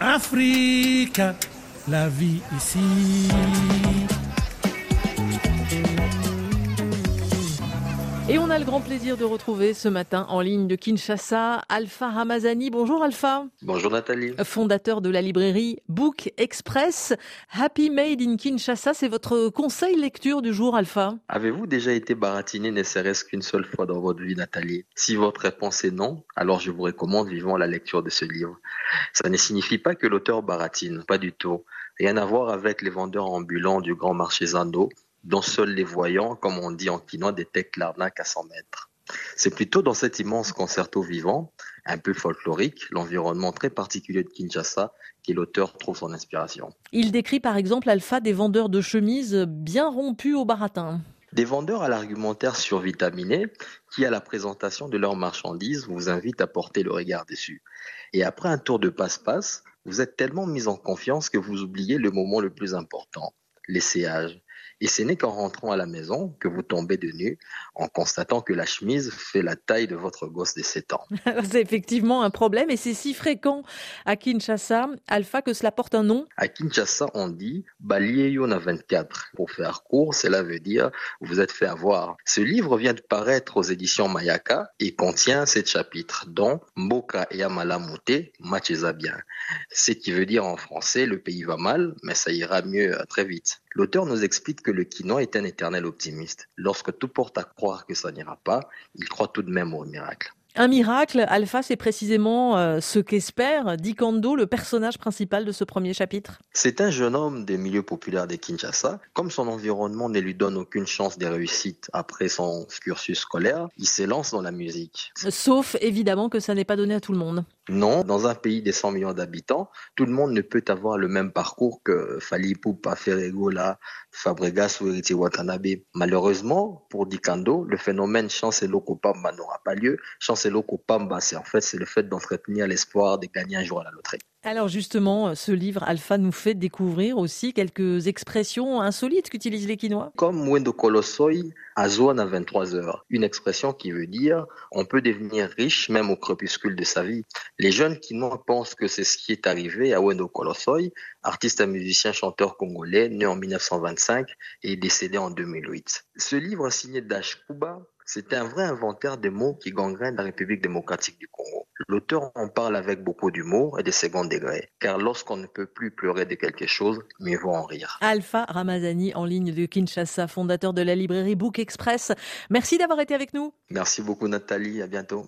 Afrique, la vie ici. Et on a le grand plaisir de retrouver ce matin en ligne de Kinshasa Alpha Ramazani. Bonjour Alpha. Bonjour Nathalie. Fondateur de la librairie Book Express. Happy Made in Kinshasa, c'est votre conseil lecture du jour Alpha. Avez-vous déjà été baratiné ne serait-ce qu'une seule fois dans votre vie Nathalie? Si votre réponse est non, alors je vous recommande vivement la lecture de ce livre. Ça ne signifie pas que l'auteur baratine, pas du tout. Rien à voir avec les vendeurs ambulants du grand marché Zando dont seuls les voyants, comme on dit en quinois, détectent l'arnaque à 100 mètres. C'est plutôt dans cet immense concerto vivant, un peu folklorique, l'environnement très particulier de Kinshasa, que l'auteur trouve son inspiration. Il décrit par exemple Alpha des vendeurs de chemises bien rompus au baratin. Des vendeurs à l'argumentaire survitaminé qui, à la présentation de leurs marchandises, vous invitent à porter le regard dessus. Et après un tour de passe-passe, vous êtes tellement mis en confiance que vous oubliez le moment le plus important, l'essayage. Et ce n'est qu'en rentrant à la maison que vous tombez de nu en constatant que la chemise fait la taille de votre gosse de 7 ans. c'est effectivement un problème et c'est si fréquent à Kinshasa, Alpha, que cela porte un nom. À Kinshasa, on dit Yona 24. Pour faire court, cela veut dire vous êtes fait avoir. Ce livre vient de paraître aux éditions Mayaka et contient sept chapitres, dont Mboka et Amala Mouté, Macheza bien. Ce qui veut dire en français le pays va mal, mais ça ira mieux très vite. L'auteur nous explique que le quinoa est un éternel optimiste. Lorsque tout porte à croire que ça n'ira pas, il croit tout de même au miracle. Un miracle, Alpha, c'est précisément euh, ce qu'espère Dikando, le personnage principal de ce premier chapitre. C'est un jeune homme des milieux populaires de Kinshasa. Comme son environnement ne lui donne aucune chance de réussite après son cursus scolaire, il s'élance dans la musique. Sauf évidemment que ça n'est pas donné à tout le monde. Non, dans un pays de 100 millions d'habitants, tout le monde ne peut avoir le même parcours que Fali Poupa, Ferregola, Fabregas ou Eriti Watanabe. Malheureusement, pour Dikando, le phénomène chance et Lokopamba n'aura pas lieu. Chance et Lokopamba, c'est en fait le fait d'entretenir l'espoir de gagner un jour à la loterie. Alors justement, ce livre Alpha nous fait découvrir aussi quelques expressions insolites qu'utilisent les Quinois. Comme Wendo Kolosoi, à 23 heures. Une expression qui veut dire on peut devenir riche même au crépuscule de sa vie. Les jeunes Quinois pensent que c'est ce qui est arrivé à Wendo Kolosoi, artiste musicien chanteur congolais né en 1925 et décédé en 2008. Ce livre signé Dash Kuba c'est un vrai inventaire des mots qui gangrènent la République démocratique du Congo. L'auteur en parle avec beaucoup d'humour et de second degré, car lorsqu'on ne peut plus pleurer de quelque chose, mieux vaut en rire. Alpha Ramazani en ligne de Kinshasa, fondateur de la librairie Book Express. Merci d'avoir été avec nous. Merci beaucoup Nathalie, à bientôt.